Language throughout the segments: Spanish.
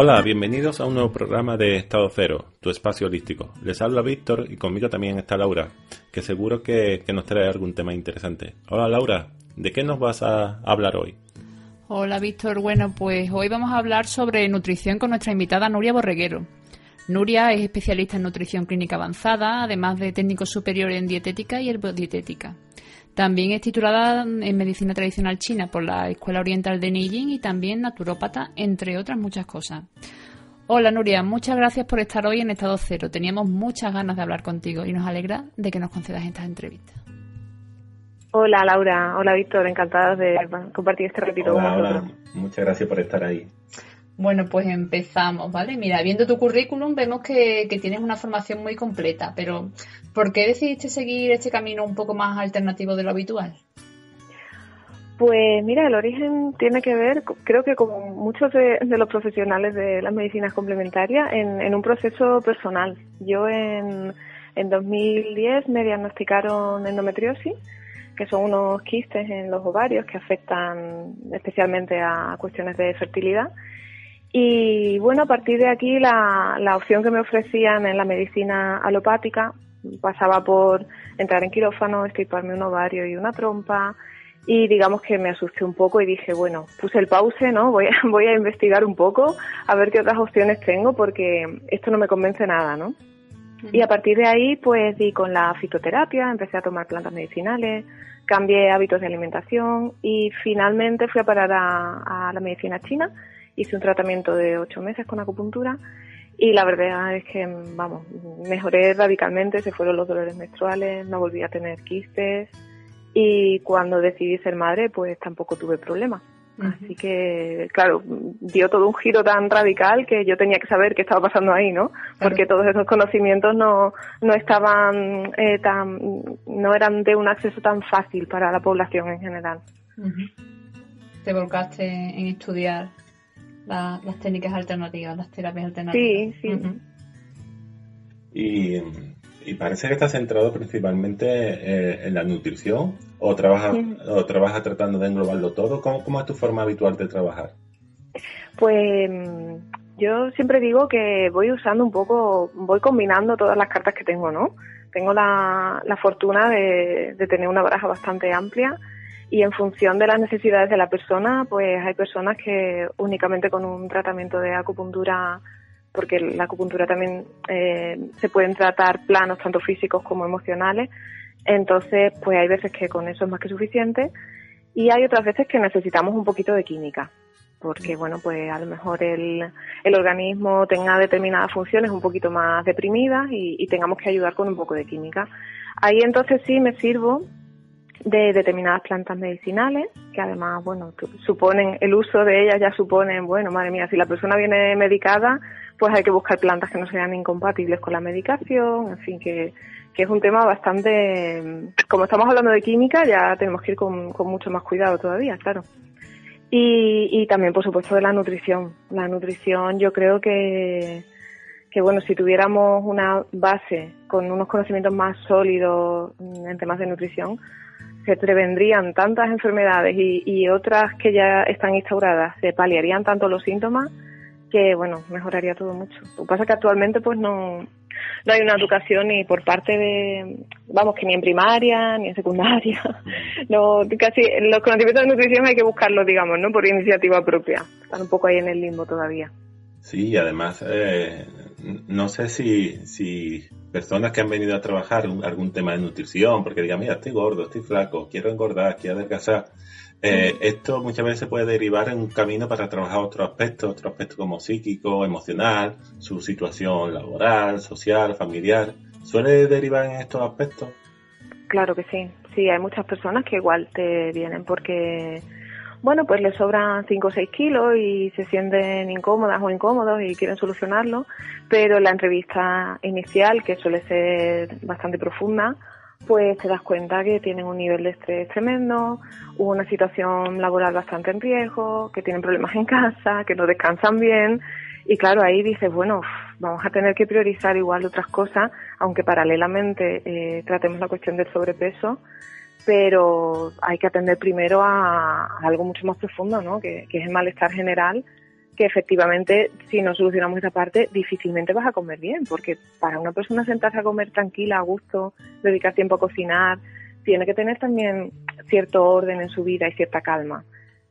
Hola, bienvenidos a un nuevo programa de Estado Cero, tu espacio holístico. Les habla Víctor y conmigo también está Laura, que seguro que, nos trae algún tema interesante. Hola Laura, ¿de qué nos vas a hablar hoy? Hola Víctor, bueno pues hoy vamos a hablar sobre nutrición con nuestra invitada Nuria Borreguero. Nuria es especialista en nutrición clínica avanzada, además de técnico superior en dietética y herbodietética. También es titulada en Medicina Tradicional China por la Escuela Oriental de Neijing y también naturópata, entre otras muchas cosas. Hola Nuria, muchas gracias por estar hoy en Estado Cero. Teníamos muchas ganas de hablar contigo y nos alegra de que nos concedas estas entrevistas. Hola Laura, hola Víctor, encantada de compartir este ratito con vosotros. Muchas gracias por estar ahí. Bueno, pues empezamos, ¿vale? Mira, viendo tu currículum vemos que, tienes una formación muy completa, pero ¿por qué decidiste seguir este camino un poco más alternativo de lo habitual? Pues mira, el origen tiene que ver, creo que como muchos de, los profesionales de las medicinas complementarias, en, un proceso personal. Yo en, en 2010 me diagnosticaron endometriosis, que son unos quistes en los ovarios que afectan especialmente a cuestiones de fertilidad. Y bueno, a partir de aquí la, la opción que me ofrecían en la medicina alopática pasaba por entrar en quirófano, estirparme un ovario y una trompa y digamos que me asusté un poco y dije, bueno, puse el pause, ¿no? Voy a, voy a investigar un poco a ver qué otras opciones tengo porque esto no me convence nada, ¿no? Y a partir de ahí, pues di con la fitoterapia, empecé a tomar plantas medicinales, cambié hábitos de alimentación y finalmente fui a parar a, a la medicina china hice un tratamiento de ocho meses con acupuntura y la verdad es que, vamos, mejoré radicalmente, se fueron los dolores menstruales, no volví a tener quistes y cuando decidí ser madre, pues tampoco tuve problemas. Así que, claro, dio todo un giro tan radical que yo tenía que saber qué estaba pasando ahí, ¿no? Porque todos esos conocimientos no, no estaban eh, tan, no eran de un acceso tan fácil para la población en general. Te volcaste en estudiar las técnicas alternativas, las terapias alternativas. Sí, sí. y, parece que está centrado principalmente eh, en la nutrición o trabajas o trabaja tratando de englobarlo todo. ¿Cómo, ¿Cómo es tu forma habitual de trabajar? Pues yo siempre digo que voy usando un poco, voy combinando todas las cartas que tengo, ¿no? Tengo la, la fortuna de, de tener una baraja bastante amplia y en función de las necesidades de la persona, pues hay personas que únicamente con un tratamiento de acupuntura, porque la acupuntura también eh, se pueden tratar planos tanto físicos como emocionales, entonces pues hay veces que con eso es más que suficiente y hay otras veces que necesitamos un poquito de química porque bueno pues a lo mejor el, el organismo tenga determinadas funciones un poquito más deprimidas y, y tengamos que ayudar con un poco de química. Ahí entonces sí me sirvo de determinadas plantas medicinales, que además, bueno, suponen, el uso de ellas ya suponen, bueno, madre mía, si la persona viene medicada, pues hay que buscar plantas que no sean incompatibles con la medicación, en fin, que, que es un tema bastante, como estamos hablando de química, ya tenemos que ir con, con mucho más cuidado todavía, claro. Y, y también, por supuesto, de la nutrición. La nutrición yo creo que, que bueno, si tuviéramos una base con unos conocimientos más sólidos en temas de nutrición, se prevendrían tantas enfermedades y, otras que ya están instauradas, se paliarían tanto los síntomas que, bueno, mejoraría todo mucho. Lo que pasa es que actualmente pues no, no hay una educación ni por parte de, vamos, que ni en primaria, ni en secundaria. No, casi los conocimientos de nutrición hay que buscarlos, digamos, ¿no? Por iniciativa propia. Están un poco ahí en el limbo todavía. Sí, además, eh, no sé si, si personas que han venido a trabajar algún tema de nutrición, porque digan, mira, estoy gordo, estoy flaco, quiero engordar, quiero adelgazar, Eh, esto muchas veces puede derivar en un camino para trabajar otros aspectos, otros aspectos como psíquico, emocional, su situación laboral, social, familiar. ¿Suele derivar en estos aspectos? Claro que sí. Sí, hay muchas personas que igual te vienen porque bueno, pues les sobran 5 o 6 kilos y se sienten incómodas o incómodos y quieren solucionarlo, pero la entrevista inicial, que suele ser bastante profunda, pues te das cuenta que tienen un nivel de estrés tremendo, una situación laboral bastante en riesgo, que tienen problemas en casa, que no descansan bien y claro, ahí dices, bueno, vamos a tener que priorizar igual otras cosas, aunque paralelamente eh, tratemos la cuestión del sobrepeso, pero hay que atender primero a, algo mucho más profundo, ¿no? Que, es el malestar general, que efectivamente, si no solucionamos esa parte, difícilmente vas a comer bien, porque para una persona sentarse a comer tranquila, a gusto, dedicar tiempo a cocinar, tiene que tener también cierto orden en su vida y cierta calma.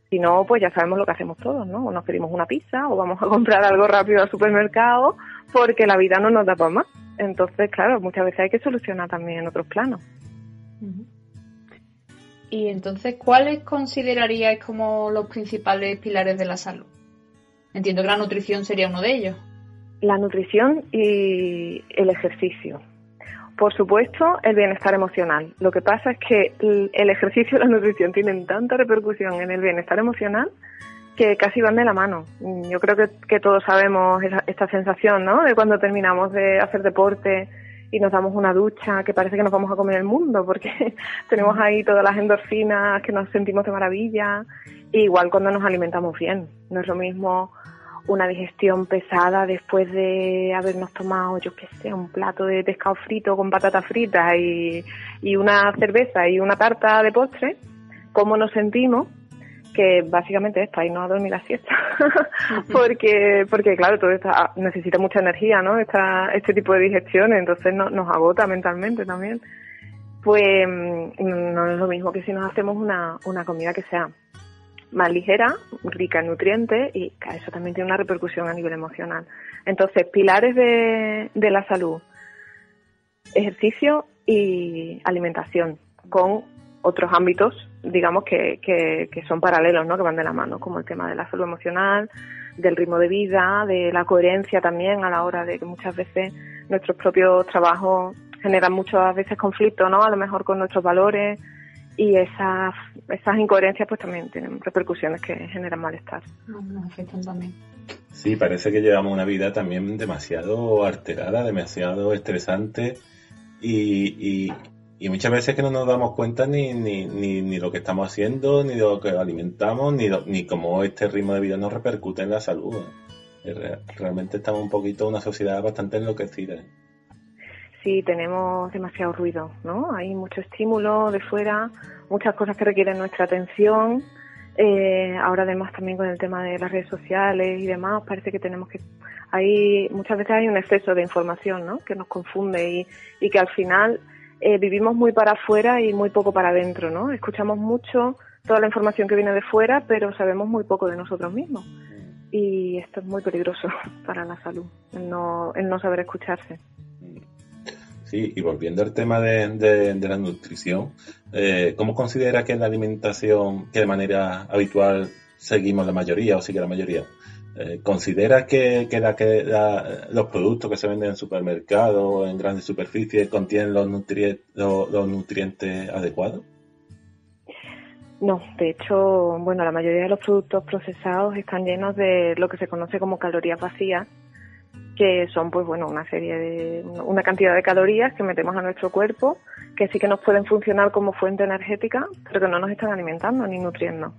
Si no, pues ya sabemos lo que hacemos todos, ¿no? O nos pedimos una pizza o vamos a comprar algo rápido al supermercado porque la vida no nos da para más. Entonces, claro, muchas veces hay que solucionar también otros planos. Y entonces, ¿cuáles consideraríais como los principales pilares de la salud? Entiendo que la nutrición sería uno de ellos. La nutrición y el ejercicio. Por supuesto, el bienestar emocional. Lo que pasa es que el ejercicio y la nutrición tienen tanta repercusión en el bienestar emocional que casi van de la mano. Yo creo que, que todos sabemos esta sensación, ¿no? De cuando terminamos de hacer deporte y nos damos una ducha que parece que nos vamos a comer el mundo porque tenemos ahí todas las endorfinas que nos sentimos de maravilla. igual cuando nos alimentamos bien. No es lo mismo una digestión pesada después de habernos tomado, yo qué sé, un plato de pescado frito con patatas fritas y, y una cerveza y una tarta de postre, cómo nos sentimos que básicamente esto, ahí no a dormir la siesta, porque, porque claro, todo esto ah, necesita mucha energía, ¿no? Esta, este tipo de digestiones, entonces no, nos agota mentalmente también. Pues mm, no es lo mismo que si nos hacemos una, una comida que sea más ligera, rica en nutrientes y eso también tiene una repercusión a nivel emocional. Entonces, pilares de, de la salud, ejercicio y alimentación, con otros ámbitos, digamos, que, que, son paralelos, ¿no? que van de la mano, como el tema de la salud emocional, del ritmo de vida, de la coherencia también a la hora de que muchas veces nuestros propios trabajos generan muchas veces conflictos, ¿no? A lo mejor con nuestros valores y esas, esas incoherencias pues también tienen repercusiones que generan malestar. Nos afectan también. Sí, parece que llevamos una vida también demasiado alterada, demasiado estresante y, y muchas veces que no nos damos cuenta ni, ni, ni, lo que estamos haciendo, ni lo que alimentamos, ni, ni cómo este ritmo de vida nos repercute en la salud. Realmente estamos un poquito una sociedad bastante enloquecida. Sí, tenemos demasiado ruido, ¿no? Hay mucho estímulo de fuera, muchas cosas que requieren nuestra atención. Eh, ahora además también con el tema de las redes sociales y demás, parece que tenemos que... Hay, muchas veces hay un exceso de información, ¿no? Que nos confunde y, y que al final eh, vivimos muy para afuera y muy poco para adentro, ¿no? Escuchamos mucho toda la información que viene de fuera, pero sabemos muy poco de nosotros mismos. Y esto es muy peligroso para la salud, el no, el no saber escucharse. Sí, y volviendo al tema de, de, la nutrición, eh, ¿cómo considera que la alimentación, que de manera habitual seguimos la mayoría o sigue la mayoría? Eh, ¿Considera que, que, la, que los productos que se venden en supermercados o en grandes superficies contienen los, los, nutrientes adecuados? No, de hecho, bueno, la mayoría de los productos procesados están llenos de lo que se conoce como calorías vacías, que son, pues bueno, una serie de, una cantidad de calorías que metemos a nuestro cuerpo, que sí que nos pueden funcionar como fuente energética, pero que no nos están alimentando ni nutriendo.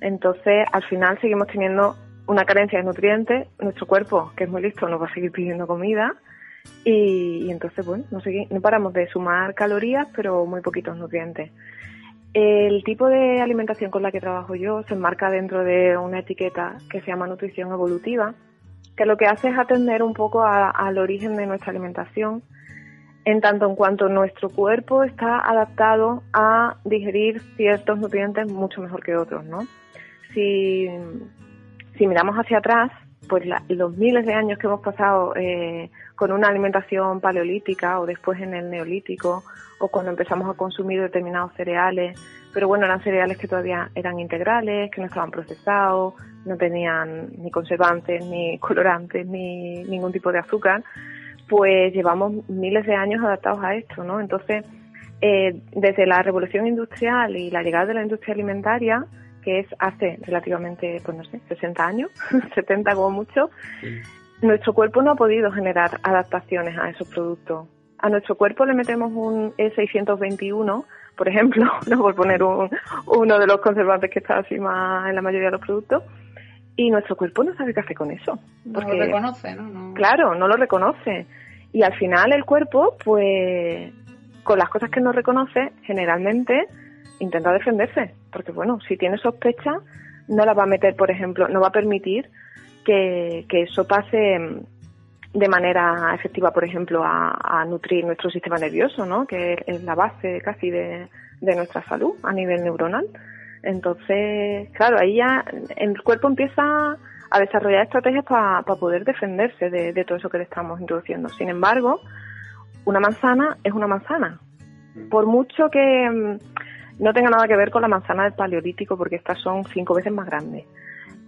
Entonces, al final seguimos teniendo una carencia de nutrientes, nuestro cuerpo, que es muy listo, nos va a seguir pidiendo comida y, entonces, bueno, no, no paramos de sumar calorías, pero muy poquitos nutrientes. El tipo de alimentación con la que trabajo yo se enmarca dentro de una etiqueta que se llama nutrición evolutiva, que lo que hace es atender un poco al origen de nuestra alimentación, en tanto en cuanto nuestro cuerpo está adaptado a digerir ciertos nutrientes mucho mejor que otros, ¿no? Si si miramos hacia atrás, pues los miles de años que hemos pasado eh, con una alimentación paleolítica o después en el neolítico o cuando empezamos a consumir determinados cereales, pero bueno, eran cereales que todavía eran integrales, que no estaban procesados, no tenían ni conservantes, ni colorantes, ni ningún tipo de azúcar, pues llevamos miles de años adaptados a esto, ¿no? Entonces, eh, desde la revolución industrial y la llegada de la industria alimentaria, que es hace relativamente, pues no sé, 60 años, 70 como mucho, nuestro cuerpo no ha podido generar adaptaciones a esos productos. A nuestro cuerpo le metemos un E621, por ejemplo, no por poner uno de los conservantes que está así más en la mayoría de los productos, y nuestro cuerpo no sabe qué hacer con eso. Porque, no lo reconoce, ¿no? Claro, no lo reconoce. Y al final el cuerpo, pues, con las cosas que no reconoce, generalmente intenta defenderse. Porque, bueno, si tiene sospecha, no la va a meter, por ejemplo, no va a permitir que, eso pase de manera efectiva, por ejemplo, a, nutrir nuestro sistema nervioso, ¿no? Que es la base casi de, de nuestra salud a nivel neuronal. Entonces, claro, ahí ya el cuerpo empieza a desarrollar estrategias para poder defenderse de, todo eso que le estamos introduciendo. Sin embargo, una manzana es una manzana. Mm. Por mucho que mm, no tenga nada que ver con la manzana del paleolítico, porque estas son cinco veces más grandes.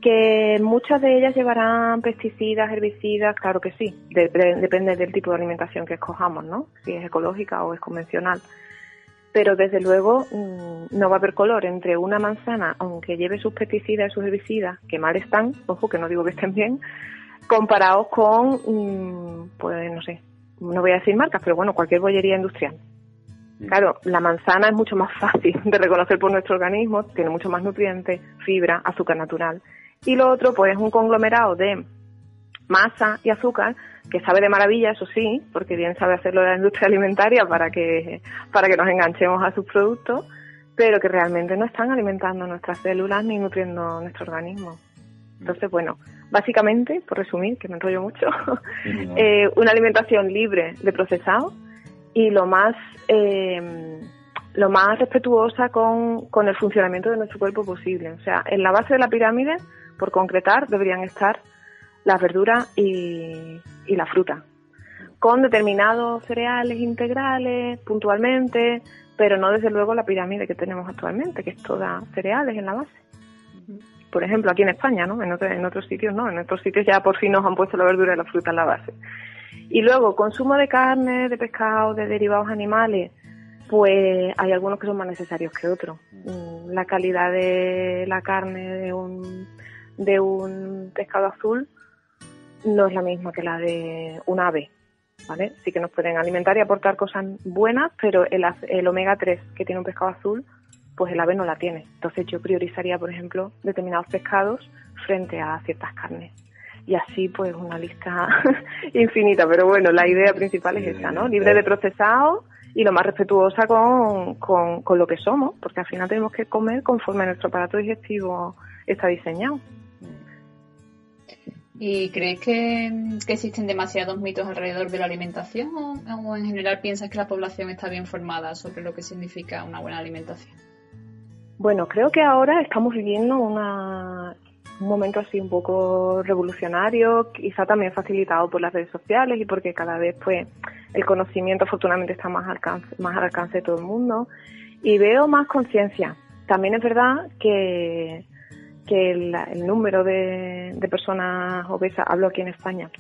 Que muchas de ellas llevarán pesticidas, herbicidas, claro que sí. depende del tipo de alimentación que escojamos, ¿no? Si es ecológica o es convencional pero desde luego mm, no va a haber color entre una manzana, aunque lleve sus pesticidas y sus herbicidas, que mal están, ojo que no digo que estén bien, comparados con, mm, pues no sé, no voy a decir marcas, pero bueno, cualquier bollería industrial. Claro, la manzana es mucho más fácil de reconocer por nuestro organismo, tiene mucho más nutrientes, fibra, azúcar natural. Y lo otro, pues es un conglomerado de masa y azúcar que sabe de maravilla, eso sí, porque bien sabe hacerlo la industria alimentaria para que, para que nos enganchemos a sus productos, pero que realmente no están alimentando nuestras células ni nutriendo nuestro organismo. Entonces, bueno, básicamente, por resumir, que me enrollo mucho, eh, una alimentación libre de procesado y lo más, eh, lo más respetuosa con, con el funcionamiento de nuestro cuerpo posible. O sea, en la base de la pirámide, por concretar, deberían estar las verduras y, la fruta, con determinados cereales integrales puntualmente, pero no desde luego la pirámide que tenemos actualmente, que es toda cereales en la base. Por ejemplo, aquí en España, ¿no? En, en otros sitios no, en otros sitios ya por fin nos han puesto la verdura y la fruta en la base. Y luego, consumo de carne, de pescado, de derivados animales, pues hay algunos que son más necesarios que otros. Mm, la calidad de la carne de un, de un pescado azul no es la misma que la de un ave, ¿vale? Sí que nos pueden alimentar y aportar cosas buenas, pero el, el omega 3 que tiene un pescado azul, pues el ave no la tiene. Entonces yo priorizaría, por ejemplo, determinados pescados frente a ciertas carnes. Y así, pues, una lista infinita. Pero bueno, la idea principal es esa, ¿no? Libre de procesado y lo más respetuosa con, con, con lo que somos, porque al final tenemos que comer conforme nuestro aparato digestivo está diseñado. ¿Y crees que, existen demasiados mitos alrededor de la alimentación o, en general piensas que la población está bien formada sobre lo que significa una buena alimentación? Bueno, creo que ahora estamos viviendo una, un momento así un poco revolucionario, quizá también facilitado por las redes sociales y porque cada vez pues el conocimiento afortunadamente está más, alcance, más al alcance de todo el mundo y veo más conciencia. También es verdad que que el, número de, personas obesas, hablo aquí en España,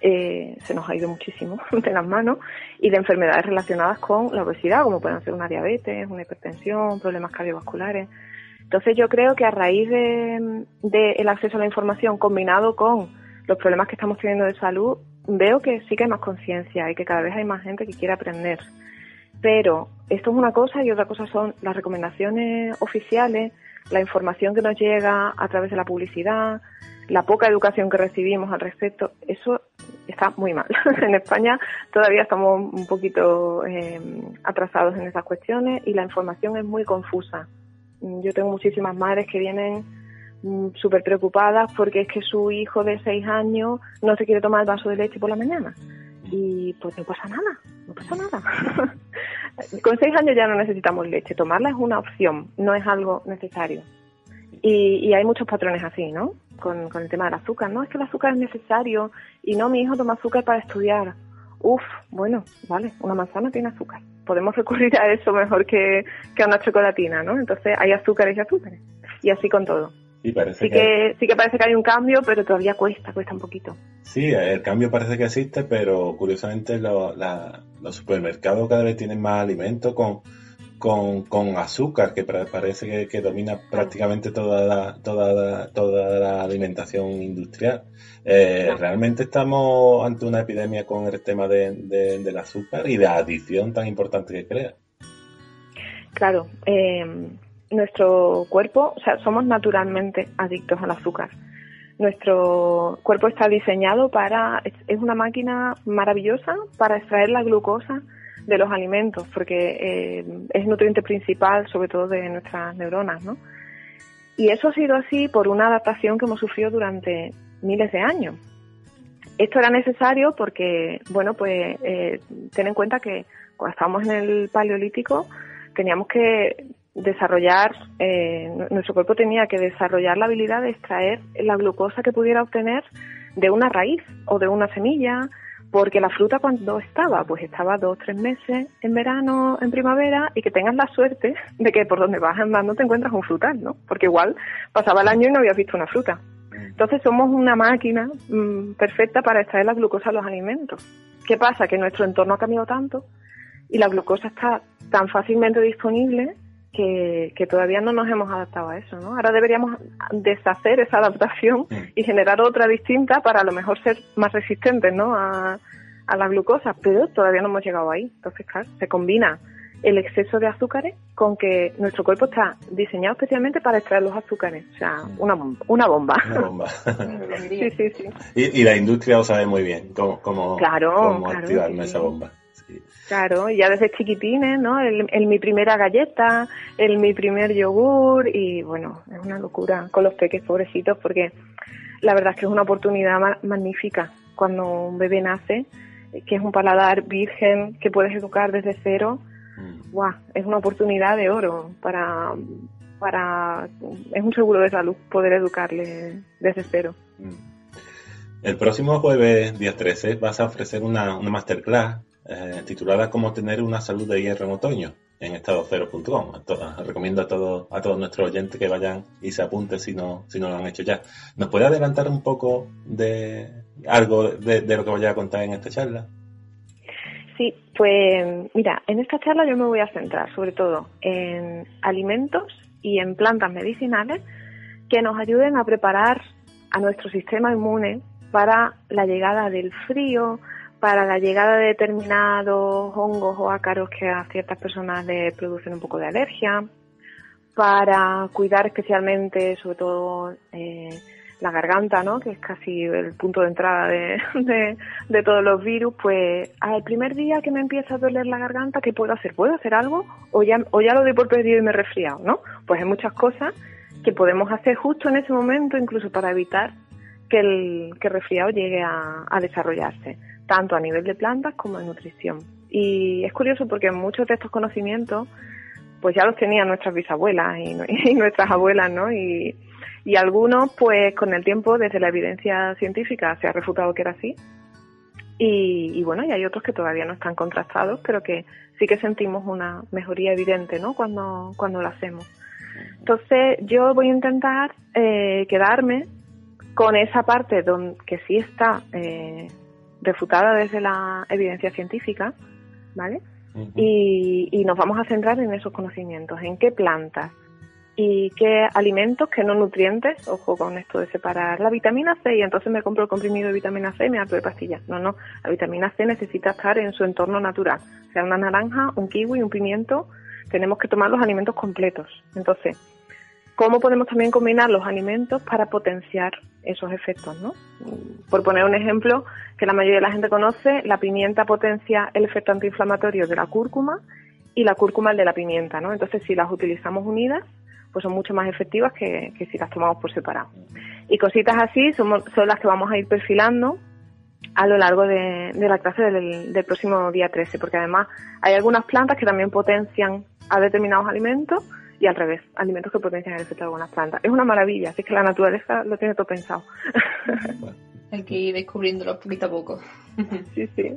eh, se nos ha ido muchísimo de las manos y de enfermedades relacionadas con la obesidad, como pueden ser una diabetes, una hipertensión, problemas cardiovasculares. Entonces yo creo que a raíz del de, el acceso a la información combinado con los problemas que estamos teniendo de salud, veo que sí que hay más conciencia y que cada vez hay más gente que quiere aprender. Pero esto es una cosa y otra cosa son las recomendaciones oficiales la información que nos llega a través de la publicidad, la poca educación que recibimos al respecto, eso está muy mal. en España todavía estamos un poquito eh, atrasados en esas cuestiones y la información es muy confusa. Yo tengo muchísimas madres que vienen mm, súper preocupadas porque es que su hijo de seis años no se quiere tomar el vaso de leche por la mañana. Y pues no pasa nada, no pasa nada. Con seis años ya no necesitamos leche. Tomarla es una opción, no es algo necesario. Y, hay muchos patrones así, ¿no? con, con el tema del azúcar. No, es que el azúcar es necesario y no, mi hijo toma azúcar para estudiar. Uf, bueno, vale, una manzana tiene azúcar. Podemos recurrir a eso mejor que, que a una chocolatina, ¿no? Entonces hay azúcares y azúcares. Y así con todo. Sí, parece Sí que, sí que parece que hay un cambio, pero todavía cuesta, cuesta un poquito. Sí, el cambio parece que existe, pero curiosamente lo- la- los supermercados cada vez tienen más alimentos con, con, con azúcar, que parece que, que domina prácticamente toda la, toda la, toda la alimentación industrial. Eh, Claro. realmente estamos ante una epidemia con el tema de, de- del azúcar y de adicción tan importante que crea. Claro, eh, nuestro cuerpo, o sea, somos naturalmente adictos al azúcar. Nuestro cuerpo está diseñado para, es una máquina maravillosa para extraer la glucosa de los alimentos, porque eh, es nutriente principal, sobre todo de nuestras neuronas, ¿no? Y eso ha sido así por una adaptación que hemos sufrido durante miles de años. Esto era necesario porque, bueno, pues eh, ten en cuenta que cuando estábamos en el paleolítico teníamos que desarrollar, eh, nu- nuestro cuerpo tenía que desarrollar la habilidad de extraer la glucosa que pudiera obtener de una raíz o de una semilla, porque la fruta cuando estaba, pues estaba dos, tres meses en verano, en primavera, y que tengas la suerte de que por donde vas andando te encuentras un frutal, ¿no? Porque igual pasaba el año y no habías visto una fruta. Entonces somos una máquina mm, perfecta para extraer la glucosa de los alimentos. ¿Qué pasa? Que nuestro entorno ha cambiado tanto y la glucosa está tan fácilmente disponible que, que todavía no nos hemos adaptado a eso, ¿no? Ahora deberíamos deshacer esa adaptación y generar otra distinta para a lo mejor ser más resistentes, ¿no? A, a la glucosa, pero todavía no hemos llegado ahí. Entonces, claro, se combina el exceso de azúcares con que nuestro cuerpo está diseñado especialmente para extraer los azúcares. O sea, una bomba. Una bomba. Una bomba. sí, sí, sí. y, y la industria lo sabe muy bien cómo, cómo, Claro, cómo claro, activarme sí, esa bomba. Claro, y ya desde chiquitines, ¿no? El, el mi primera galleta, el mi primer yogur y bueno, es una locura con los peques pobrecitos porque la verdad es que es una oportunidad ma- magnífica cuando un bebé nace, eh, que es un paladar virgen que puedes educar desde cero. Mm. ¡Guau! Es una oportunidad de oro para, para, es un seguro de salud poder educarle desde cero. Mm. El próximo jueves, día 13, vas a ofrecer una, una masterclass eh, titulada Cómo tener una salud de hierro en otoño en estadocero.com. A to- Recomiendo a todos a todos nuestros oyentes que vayan y se apunten si no, si no lo han hecho ya. ¿Nos puede adelantar un poco de algo de, de lo que vaya a contar en esta charla? Sí, pues mira, en esta charla yo me voy a centrar sobre todo en alimentos y en plantas medicinales que nos ayuden a preparar a nuestro sistema inmune para la llegada del frío, para la llegada de determinados hongos o ácaros que a ciertas personas les producen un poco de alergia, para cuidar especialmente, sobre todo, eh, la garganta, ¿no? Que es casi el punto de entrada de, de, todos los virus. Pues al primer día que me empieza a doler la garganta, ¿qué puedo hacer? ¿Puedo hacer algo? O ya, o ya lo doy por perdido y me he resfriado, ¿no? Pues hay muchas cosas que podemos hacer justo en ese momento, incluso para evitar que el, que resfriado llegue a, a desarrollarse, tanto a nivel de plantas como de nutrición. Y es curioso porque muchos de estos conocimientos pues ya los tenían nuestras bisabuelas y, y nuestras abuelas, ¿no? Y, y algunos, pues con el tiempo, desde la evidencia científica, se ha refutado que era así. Y, y bueno, y hay otros que todavía no están contrastados, pero que sí que sentimos una mejoría evidente, ¿no? Cuando, cuando lo hacemos. Entonces, yo voy a intentar eh, quedarme con esa parte donde, que sí está eh, refutada desde la evidencia científica, ¿vale? Y, y nos vamos a centrar en esos conocimientos, en qué plantas y qué alimentos, qué no nutrientes, ojo con esto de separar la vitamina C y entonces me compro el comprimido de vitamina C y me harto de pastillas. No, no, la vitamina C necesita estar en su entorno natural, sea una naranja, un kiwi, un pimiento, tenemos que tomar los alimentos completos. Entonces, ¿cómo podemos también combinar los alimentos para potenciar esos efectos, no? Por poner un ejemplo que la mayoría de la gente conoce, la pimienta potencia el efecto antiinflamatorio de la cúrcuma y la cúrcuma el de la pimienta, ¿no? Entonces, si las utilizamos unidas, pues son mucho más efectivas que, que si las tomamos por separado. Y cositas así somos- son las que vamos a ir perfilando a lo largo de, de la clase del, del próximo día 13, porque además hay algunas plantas que también potencian a determinados alimentos y al revés, alimentos que potencian el efecto de algunas plantas. Es una maravilla, así que la naturaleza lo tiene todo pensado. Hay que ir descubriéndolo poquito a poco. sí, sí.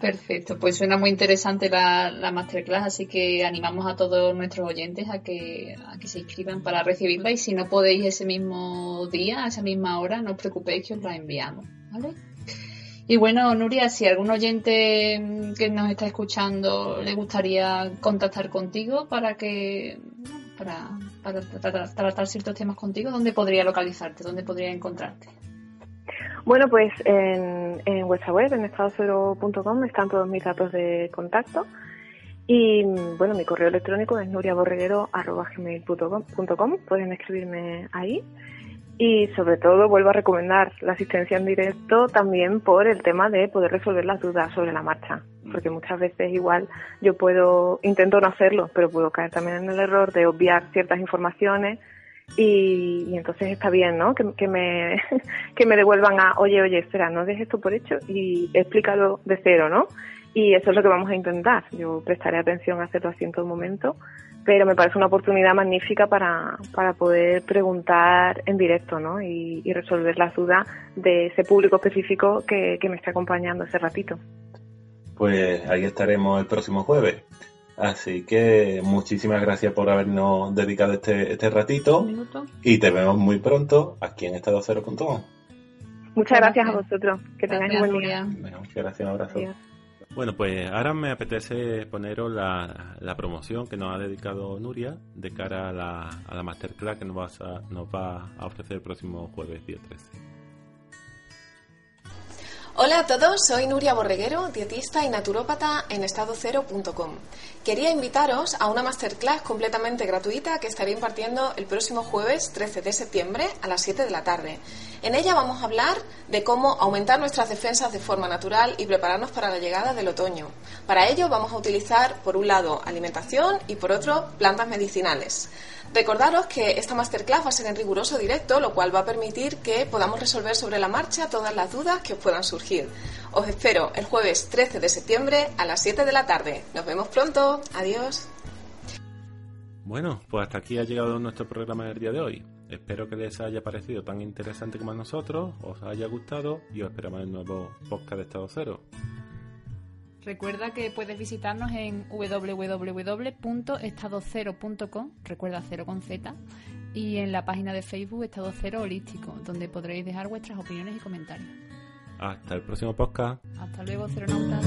Perfecto, pues suena muy interesante la, la, masterclass, así que animamos a todos nuestros oyentes a que, a que se inscriban para recibirla y si no podéis ese mismo día, a esa misma hora, no os preocupéis que os la enviamos, ¿vale? Y bueno, Nuria, si algún oyente que nos está escuchando le gustaría contactar contigo para que para, para tratar ciertos temas contigo, ¿dónde podría localizarte? ¿Dónde podría encontrarte? Bueno, pues en, en vuestra web, en estadocero.com, están todos mis datos de contacto. Y bueno, mi correo electrónico es nuriaborreguero.com. Pueden escribirme ahí. Y sobre todo vuelvo a recomendar la asistencia en directo también por el tema de poder resolver las dudas sobre la marcha. Porque muchas veces igual yo puedo, intento no hacerlo, pero puedo caer también en el error de obviar ciertas informaciones y, entonces está bien, ¿no? Que, que, me, que me devuelvan a, oye, oye, espera, no dejes esto por hecho y explícalo de cero, ¿no? Y eso es lo que vamos a intentar. Yo prestaré atención a hacerlo así en todo momento, pero me parece una oportunidad magnífica para, para poder preguntar en directo, ¿no? Y, y resolver las dudas de ese público específico que, que me está acompañando ese ratito. Pues ahí estaremos el próximo jueves. Así que muchísimas gracias por habernos dedicado este, este ratito. Y te vemos muy pronto aquí en estado cero.com. Muchas gracias, a vosotros. Que tengáis un buen día. muchas gracias, un abrazo. Bueno, pues ahora me apetece poneros la, la, promoción que nos ha dedicado Nuria de cara a la, a la masterclass que nos, vas a, nos va a ofrecer el próximo jueves día 13. Hola a todos, soy Nuria Borreguero, dietista y naturópata en estadocero.com. Quería invitaros a una masterclass completamente gratuita que estaré impartiendo el próximo jueves 13 de septiembre a las 7 de la tarde. En ella vamos a hablar de cómo aumentar nuestras defensas de forma natural y prepararnos para la llegada del otoño. Para ello vamos a utilizar, por un lado, alimentación y por otro, plantas medicinales. Recordaros que esta masterclass va a ser en riguroso directo, lo cual va a permitir que podamos resolver sobre la marcha todas las dudas que os puedan surgir. Os espero el jueves 13 de septiembre a las 7 de la tarde. Nos vemos pronto. Adiós. Bueno, pues hasta aquí ha llegado nuestro programa del día de hoy. Espero que les haya parecido tan interesante como a nosotros, os haya gustado y os esperamos el nuevo podcast de Estado Cero. Recuerda que puedes visitarnos en www.estadocero.com, recuerda cero con Z, y en la página de Facebook Estado Cero Holístico, donde podréis dejar vuestras opiniones y comentarios. Hasta el próximo podcast. Hasta luego, Ceronautas.